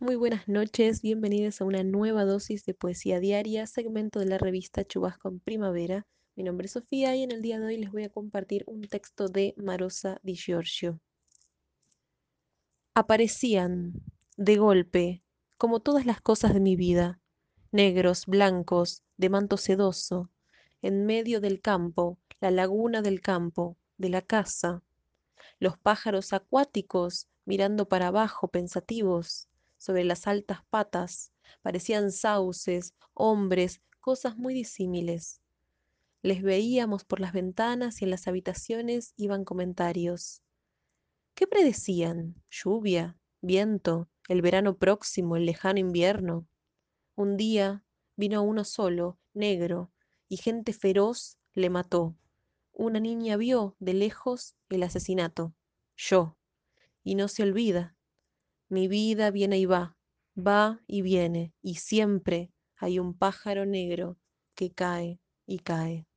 Muy buenas noches, bienvenidos a una nueva dosis de poesía diaria, segmento de la revista Chubasco en Primavera. Mi nombre es Sofía y en el día de hoy les voy a compartir un texto de Marosa Di Giorgio. Aparecían, de golpe, como todas las cosas de mi vida, negros, blancos, de manto sedoso, en medio del campo, la laguna del campo, de la casa, los pájaros acuáticos mirando para abajo pensativos, sobre las altas patas, parecían sauces, hombres, cosas muy disímiles. Les veíamos por las ventanas y en las habitaciones iban comentarios. ¿Qué predecían? ¿Lluvia? ¿Viento? ¿El verano próximo? ¿El lejano invierno? Un día vino uno solo, negro, y gente feroz le mató. Una niña vio de lejos el asesinato. Yo. Y no se olvida. Mi vida viene y va, va y viene, y siempre hay un pájaro negro que cae y cae.